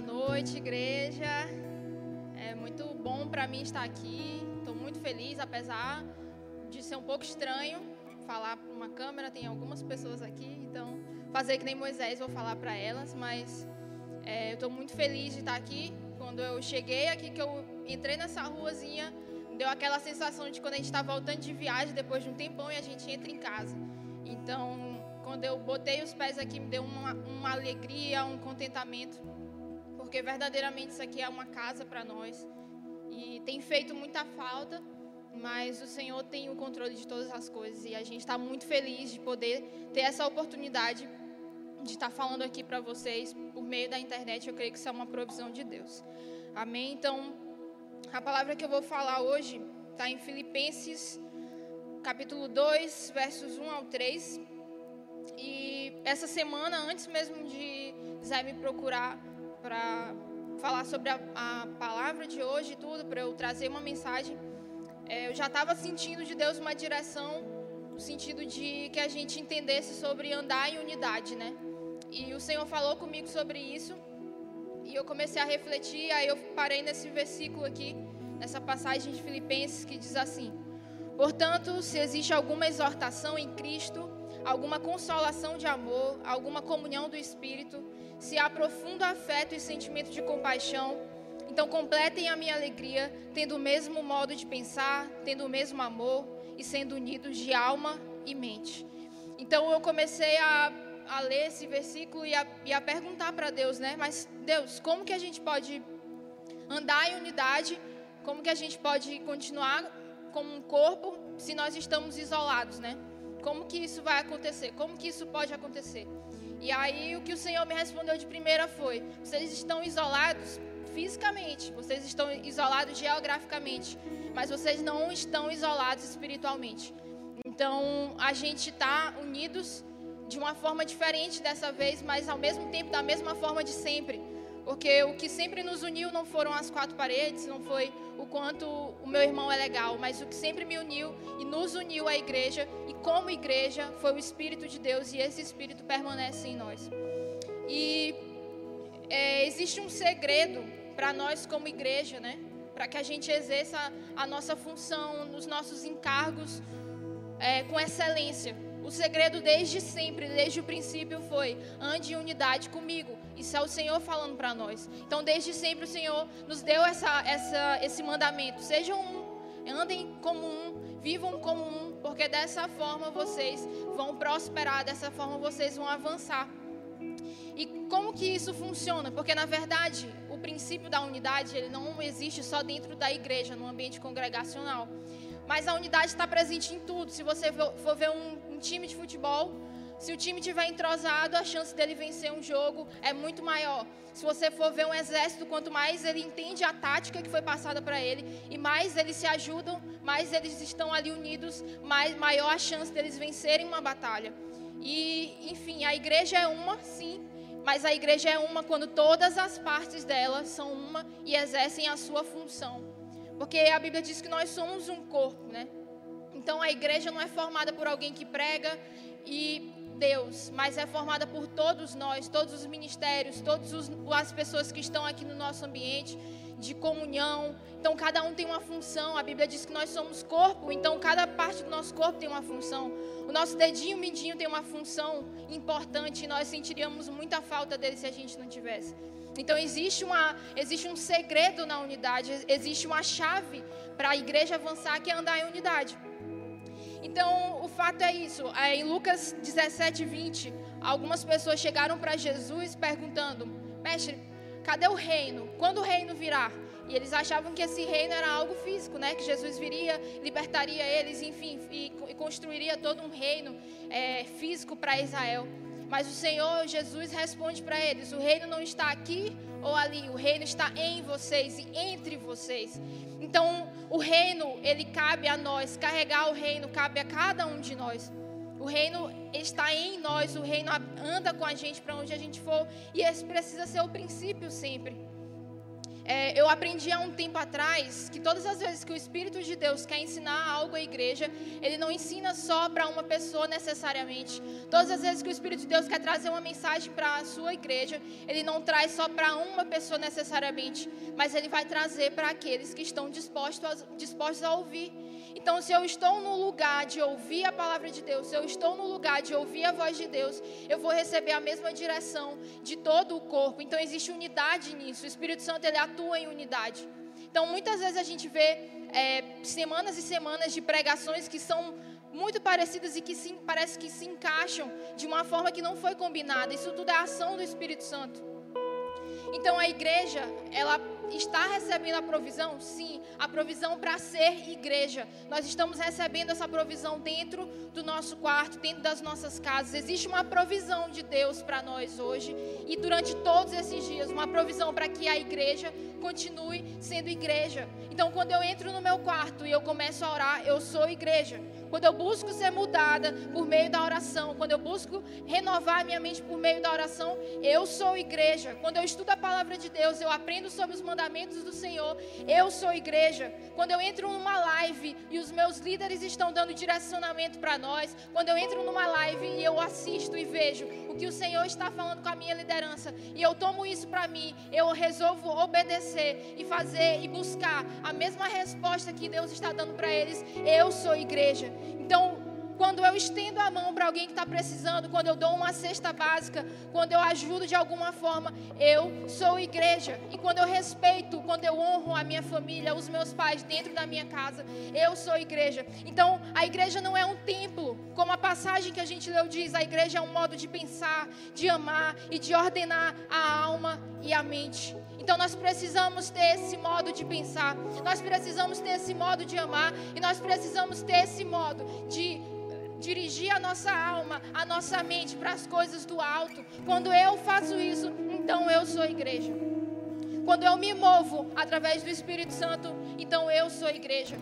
Boa noite, igreja. É muito bom para mim estar aqui. Estou muito feliz, apesar de ser um pouco estranho falar para uma câmera. Tem algumas pessoas aqui, então fazer que nem Moisés, vou falar para elas. Mas é, eu estou muito feliz de estar aqui. Quando eu cheguei aqui, que eu entrei nessa ruazinha, deu aquela sensação de quando a gente está voltando de viagem depois de um tempão e a gente entra em casa. Então quando eu botei os pés aqui, me deu uma, uma alegria, um contentamento, porque verdadeiramente isso aqui é uma casa para nós e tem feito muita falta, mas o Senhor tem o controle de todas as coisas e a gente está muito feliz de poder ter essa oportunidade de estar falando aqui para vocês por meio da internet. Eu creio que isso é uma provisão de Deus. Amém? Então, a palavra que eu vou falar hoje está em Filipenses, capítulo 2, versos 1 ao 3. E essa semana, antes mesmo de Zé me procurar para falar sobre a, a, palavra de hoje e tudo, para eu trazer uma mensagem, é, eu já estava sentindo de Deus uma direção, no sentido de que a gente entendesse sobre andar em unidade, né? E o Senhor falou comigo sobre isso, e eu comecei a refletir, aí eu parei nesse versículo aqui, nessa passagem de Filipenses, que diz assim: Portanto, se existe alguma exortação em Cristo, alguma consolação de amor, alguma comunhão do Espírito, se há profundo afeto e sentimento de compaixão, então completem a minha alegria, tendo o mesmo modo de pensar, tendo o mesmo amor e sendo unidos de alma e mente. Então eu comecei a, a ler esse versículo e a, e a perguntar para Deus, né? Mas Deus, como que a gente pode andar em unidade? Como que a gente pode continuar como um corpo se nós estamos isolados, né? Como que isso vai acontecer? Como que isso pode acontecer? E aí o que o Senhor me respondeu de primeira foi: vocês estão isolados fisicamente, vocês estão isolados geograficamente, mas vocês não estão isolados espiritualmente. Então a gente está unidos de uma forma diferente dessa vez, mas ao mesmo tempo da mesma forma de sempre. Porque o que sempre nos uniu não foram as quatro paredes, não foi o quanto o meu irmão é legal, mas o que sempre me uniu e nos uniu à igreja e como igreja foi o Espírito de Deus e esse Espírito permanece em nós. E é, existe um segredo para nós como igreja, né? Para que a gente exerça a nossa função, nos nossos encargos é, com excelência. O segredo desde sempre, desde o princípio foi: ande em unidade comigo. Isso é o Senhor falando para nós. Então, desde sempre o Senhor nos deu essa, essa, esse mandamento: sejam um, andem como um, vivam como um, porque dessa forma vocês vão prosperar, dessa forma vocês vão avançar. E como que isso funciona? Porque na verdade, o princípio da unidade, ele não existe só dentro da igreja, no ambiente congregacional. Mas a unidade está presente em tudo. Se você for ver um, um time de futebol, se o time tiver entrosado, a chance dele vencer um jogo é muito maior. Se você for ver um exército, quanto mais ele entende a tática que foi passada para ele e mais eles se ajudam, mais eles estão ali unidos, mais maior a chance deles vencerem uma batalha. E, enfim, a igreja é uma, sim, mas a igreja é uma quando todas as partes dela são uma e exercem a sua função. Porque a Bíblia diz que nós somos um corpo, né? Então a igreja não é formada por alguém que prega e Deus, mas é formada por todos nós, todos os ministérios, todas as pessoas que estão aqui no nosso ambiente de comunhão. Então cada um tem uma função. A Bíblia diz que nós somos corpo, então cada parte do nosso corpo tem uma função. O nosso dedinho mindinho tem uma função importante e nós sentiríamos muita falta dele se a gente não tivesse. Então existe, uma, existe um segredo na unidade, existe uma chave para a igreja avançar que é andar em unidade. Então o fato é isso. Em Lucas 17, 20, algumas pessoas chegaram para Jesus perguntando: Mestre, cadê o reino? Quando o reino virá? E eles achavam que esse reino era algo físico, né? Que Jesus viria, libertaria eles, enfim, e, e construiria todo um reino é, físico para Israel. Mas o Senhor Jesus responde para eles: o reino não está aqui ou ali, o reino está em vocês e entre vocês. Então, o reino, ele cabe a nós, carregar o reino cabe a cada um de nós. O reino está em nós, o reino anda com a gente para onde a gente for, e esse precisa ser o princípio sempre. É, eu aprendi há um tempo atrás que todas as vezes que o Espírito de Deus quer ensinar algo à igreja, ele não ensina só para uma pessoa necessariamente. Todas as vezes que o Espírito de Deus quer trazer uma mensagem para a sua igreja, ele não traz só para uma pessoa necessariamente, mas ele vai trazer para aqueles que estão dispostos a, dispostos a ouvir. Então, se eu estou no lugar de ouvir a palavra de Deus, se eu estou no lugar de ouvir a voz de Deus, eu vou receber a mesma direção de todo o corpo. Então, existe unidade nisso. O Espírito Santo ele atua em unidade. Então, muitas vezes a gente vê é, semanas e semanas de pregações que são muito parecidas e que sim, parece que se encaixam de uma forma que não foi combinada. Isso tudo é ação do Espírito Santo. Então a igreja, ela está recebendo a provisão? Sim, a provisão para ser igreja. Nós estamos recebendo essa provisão dentro do nosso quarto, dentro das nossas casas. Existe uma provisão de Deus para nós hoje e durante todos esses dias, uma provisão para que a igreja continue sendo igreja. Então, quando eu entro no meu quarto e eu começo a orar, eu sou igreja. Quando eu busco ser mudada por meio da oração, quando eu busco renovar minha mente por meio da oração, eu sou igreja. Quando eu estudo a palavra de Deus, eu aprendo sobre os mandamentos do Senhor, eu sou igreja. Quando eu entro numa live e os meus líderes estão dando direcionamento para nós, quando eu entro numa live e eu assisto e vejo o que o Senhor está falando com a minha liderança, e eu tomo isso para mim, eu resolvo obedecer e fazer e buscar a mesma resposta que Deus está dando para eles, eu sou igreja. Então, quando eu estendo a mão para alguém que está precisando, quando eu dou uma cesta básica, quando eu ajudo de alguma forma, eu sou igreja. E quando eu respeito, quando eu honro a minha família, os meus pais dentro da minha casa, eu sou igreja. Então, a igreja não é um templo, como a passagem que a gente leu diz, a igreja é um modo de pensar, de amar e de ordenar a alma e a mente. Então nós precisamos ter esse modo de pensar, nós precisamos ter esse modo de amar e nós precisamos ter esse modo de dirigir a nossa alma, a nossa mente para as coisas do alto. Quando eu faço isso, então eu sou igreja. Quando eu me movo através do Espírito Santo, então eu sou igreja.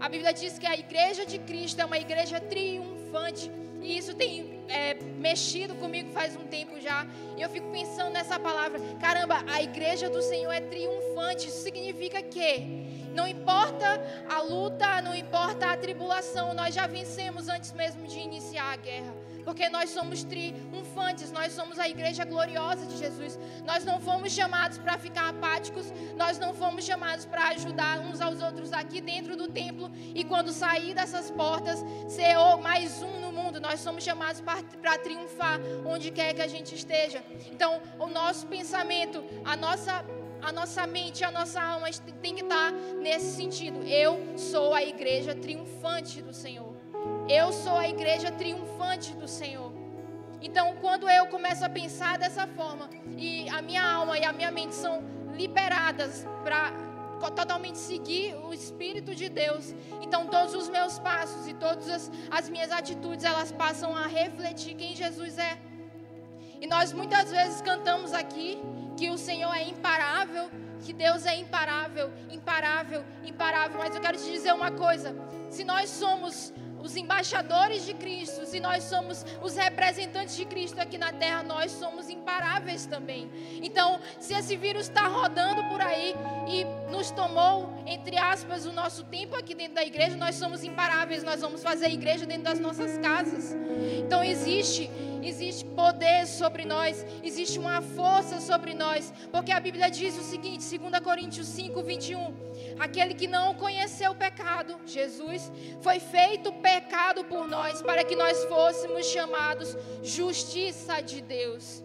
A Bíblia diz que a igreja de Cristo é uma igreja triunfante. E isso tem é, mexido comigo faz um tempo já. E eu fico pensando nessa palavra. Caramba, a igreja do Senhor é triunfante. Isso significa que não importa a luta, não importa a tribulação, nós já vencemos antes mesmo de iniciar a guerra. Porque nós somos triunfantes, nós somos a igreja gloriosa de Jesus. Nós não fomos chamados para ficar apáticos, nós não fomos chamados para ajudar uns aos outros aqui dentro do templo e quando sair dessas portas ser mais um no mundo. Nós somos chamados para triunfar onde quer que a gente esteja. Então, o nosso pensamento, a nossa a nossa mente, a nossa alma tem que estar nesse sentido. Eu sou a igreja triunfante do Senhor. Eu sou a igreja triunfante do Senhor. Então, quando eu começo a pensar dessa forma, e a minha alma e a minha mente são liberadas para totalmente seguir o Espírito de Deus, então todos os meus passos e todas as, as minhas atitudes, elas passam a refletir quem Jesus é. E nós muitas vezes cantamos aqui que o Senhor é imparável, que Deus é imparável, imparável, imparável. Mas eu quero te dizer uma coisa: se nós somos os embaixadores de Cristo, se nós somos os representantes de Cristo aqui na terra, nós somos imparáveis também. Então, se esse vírus está rodando por aí tomou, entre aspas, o nosso tempo aqui dentro da igreja, nós somos imparáveis, nós vamos fazer a igreja dentro das nossas casas. Então, existe existe poder sobre nós, existe uma força sobre nós, porque a Bíblia diz o seguinte, 2 Coríntios 5, 21, aquele que não conheceu o pecado, Jesus, foi feito pecado por nós, para que nós fôssemos chamados justiça de Deus.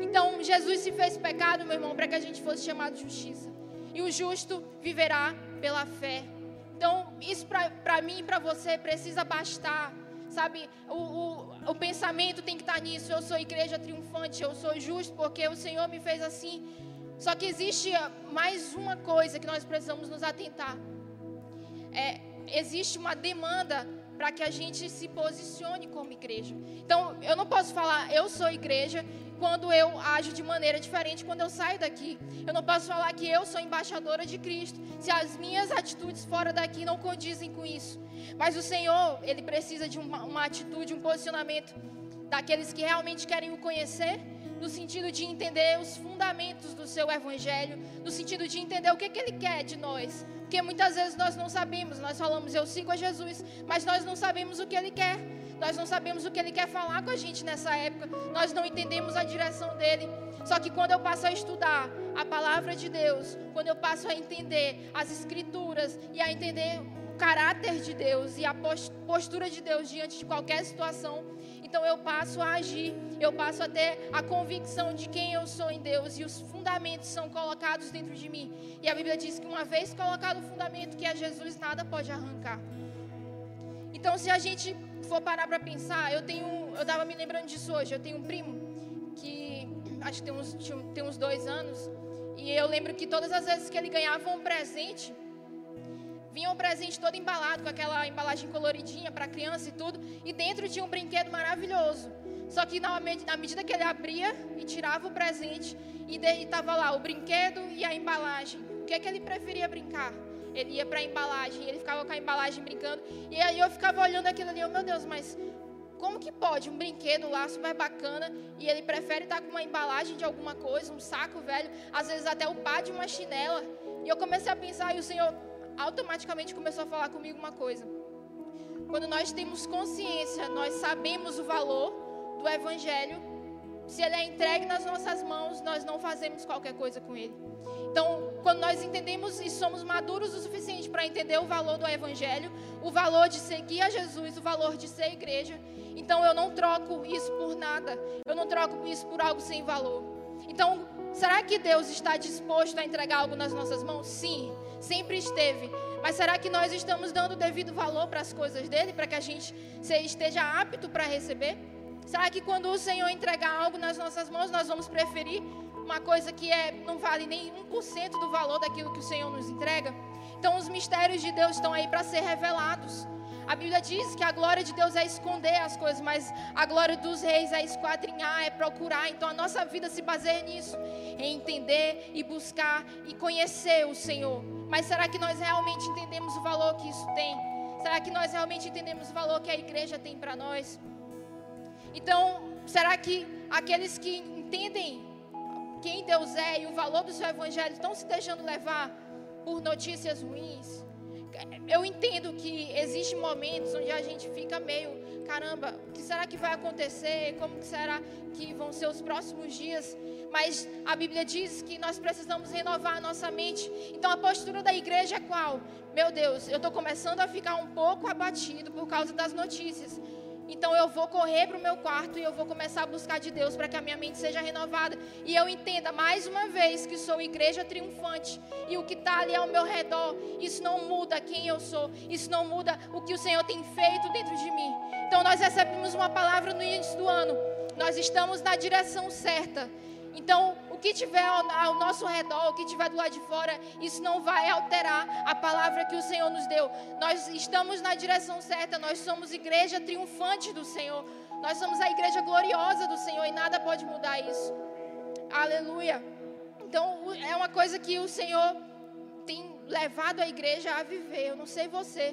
Então, Jesus se fez pecado, meu irmão, para que a gente fosse chamado justiça. E o justo viverá pela fé. Então, isso para mim e para você precisa bastar Sabe, o, o, o pensamento tem que estar nisso. Eu sou igreja triunfante, eu sou justo porque o Senhor me fez assim. Só que existe mais uma coisa que nós precisamos nos atentar. É, existe uma demanda para que a gente se posicione como igreja. Então, eu não posso falar, eu sou igreja, quando eu ajo de maneira diferente quando eu saio daqui. Eu não posso falar que eu sou embaixadora de Cristo, se as minhas atitudes fora daqui não condizem com isso. Mas o Senhor, Ele precisa de uma, uma atitude, um posicionamento daqueles que realmente querem o conhecer, no sentido de entender os fundamentos do seu evangelho, no sentido de entender o que, que ele quer de nós. Porque muitas vezes nós não sabemos, nós falamos eu sigo a Jesus, mas nós não sabemos o que ele quer. Nós não sabemos o que ele quer falar com a gente nessa época. Nós não entendemos a direção dele. Só que quando eu passo a estudar a palavra de Deus, quando eu passo a entender as escrituras e a entender o caráter de Deus e a postura de Deus diante de qualquer situação, então eu passo a agir, eu passo a ter a convicção de quem eu sou em Deus e os fundamentos são colocados dentro de mim. E a Bíblia diz que uma vez colocado o fundamento que é Jesus, nada pode arrancar. Então, se a gente for parar para pensar, eu tenho, eu estava me lembrando disso hoje. Eu tenho um primo que acho que tem uns, tem uns dois anos e eu lembro que todas as vezes que ele ganhava um presente vinha um presente todo embalado, com aquela embalagem coloridinha para criança e tudo, e dentro tinha um brinquedo maravilhoso. Só que na, na medida que ele abria e tirava o presente, e estava lá o brinquedo e a embalagem, o que é que ele preferia brincar? Ele ia para a embalagem, ele ficava com a embalagem brincando, e aí eu ficava olhando aquilo ali, oh, meu Deus, mas como que pode um brinquedo lá super bacana e ele prefere estar com uma embalagem de alguma coisa, um saco velho, às vezes até o pá de uma chinela. E eu comecei a pensar e o Senhor automaticamente começou a falar comigo uma coisa. Quando nós temos consciência, nós sabemos o valor do Evangelho. Se ele é entregue nas nossas mãos, nós não fazemos qualquer coisa com ele. Então, quando nós entendemos e somos maduros o suficiente para entender o valor do Evangelho, o valor de seguir a Jesus, o valor de ser igreja, então eu não troco isso por nada. Eu não troco isso por algo sem valor. Então, será que Deus está disposto a entregar algo nas nossas mãos? Sim sempre esteve. Mas será que nós estamos dando o devido valor para as coisas dele, para que a gente esteja apto para receber? Será que quando o Senhor entregar algo nas nossas mãos, nós vamos preferir uma coisa que é, não vale nem 1% do valor daquilo que o Senhor nos entrega? Então, os mistérios de Deus estão aí para ser revelados. A Bíblia diz que a glória de Deus é esconder as coisas, mas a glória dos reis é esquadrinhar, é procurar. Então a nossa vida se baseia nisso, em entender e buscar e conhecer o Senhor. Mas será que nós realmente entendemos o valor que isso tem? Será que nós realmente entendemos o valor que a igreja tem para nós? Então, será que aqueles que entendem quem Deus é e o valor do seu evangelho estão se deixando levar por notícias ruins? eu entendo que existem momentos onde a gente fica meio, caramba, o que será que vai acontecer? Como será que vão ser os próximos dias? Mas a Bíblia diz que nós precisamos renovar a nossa mente. Então a postura da igreja é qual? Meu Deus, eu estou começando a ficar um pouco abatido por causa das notícias. Então eu vou correr para o meu quarto e eu vou começar a buscar de Deus para que a minha mente seja renovada. E eu entenda mais uma vez que sou igreja triunfante. E o que está ali ao meu redor, isso não muda quem eu sou. Isso não muda o que o Senhor tem feito dentro de mim. Então nós recebemos uma palavra no início do ano. Nós estamos na direção certa. Então, o que tiver ao, ao, nosso redor, o que tiver do lado de fora, isso não vai alterar a palavra que o Senhor nos deu. Nós estamos na direção certa, nós somos igreja triunfante do Senhor. Nós somos a igreja gloriosa do Senhor e nada pode mudar isso. Aleluia. Então, é uma coisa que o Senhor tem levado a igreja a viver. Eu não sei você,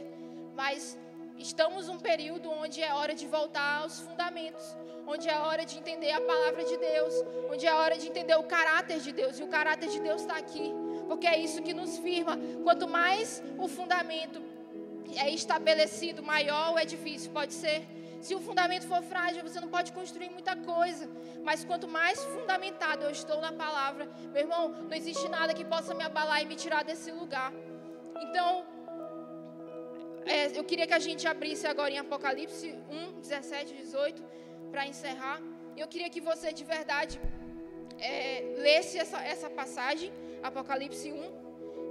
mas estamos num período onde é hora de voltar aos fundamentos onde é hora de entender a palavra de Deus, onde é hora de entender o caráter de Deus, e o caráter de Deus está aqui, porque é isso que nos firma. Quanto mais o fundamento é estabelecido, maior o edifício pode ser. Se o fundamento for frágil, você não pode construir muita coisa. Mas quanto mais fundamentado eu estou na palavra, meu irmão, não existe nada que possa me abalar e me tirar desse lugar. Então, é, eu queria que a gente abrisse agora em Apocalipse 1, 17, 18 para encerrar, eu queria que você de verdade é, lesse essa, essa passagem, Apocalipse 1,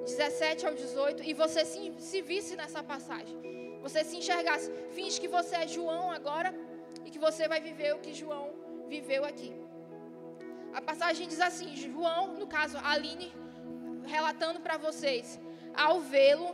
17 ao 18, e você se, se visse nessa passagem. Você se enxergasse. Finge que você é João agora e que você vai viver o que João viveu aqui. A passagem diz assim: João, no caso, Aline, relatando para vocês, ao vê-lo,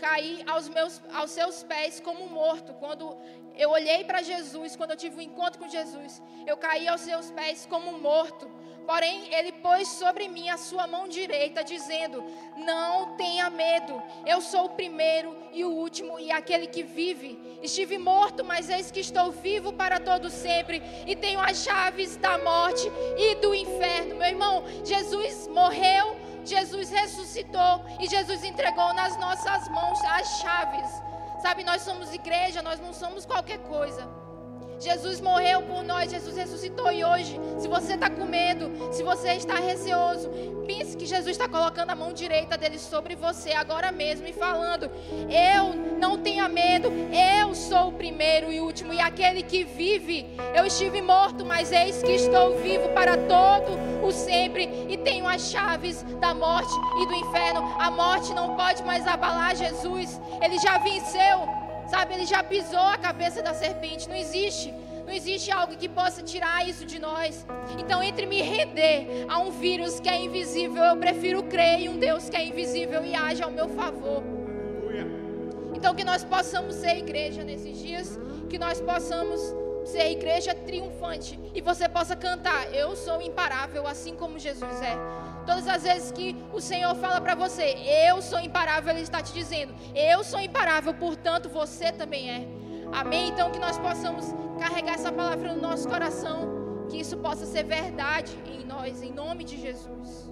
caí aos, meus, aos seus pés como morto. Quando eu olhei para Jesus, quando eu tive um encontro com Jesus, eu caí aos seus pés como morto. Porém, ele pôs sobre mim a sua mão direita, dizendo: Não tenha medo, eu sou o primeiro e o último e aquele que vive. Estive morto, mas eis que estou vivo para todo sempre e tenho as chaves da morte e do inferno. Meu irmão, Jesus morreu, Jesus ressuscitou e Jesus entregou nas nossas mãos as chaves. Sabe, nós somos igreja, nós não somos qualquer coisa. Jesus morreu por nós, Jesus ressuscitou e hoje, se você está com medo, se você está receoso, pense que Jesus está colocando a mão direita dele sobre você agora mesmo e falando: Eu não tenha medo, eu sou o primeiro e último e aquele que vive. Eu estive morto, mas eis que estou vivo para todo o sempre e tenho as chaves da morte e do inferno. A morte não pode mais abalar Jesus, ele já venceu. Sabe, ele já pisou a cabeça da serpente. Não existe. Não existe algo que possa tirar isso de nós. Então, entre me render a um vírus que é invisível, eu prefiro crer em um Deus que é invisível e age ao meu favor. Então, que nós possamos ser igreja nesses dias, que nós possamos ser igreja triunfante e você possa cantar: Eu sou imparável, assim como Jesus é. Todas as vezes que o Senhor fala para você, eu sou imparável, Ele está te dizendo, eu sou imparável, portanto você também é. Amém? Então que nós possamos carregar essa palavra no nosso coração, que isso possa ser verdade em nós, em nome de Jesus.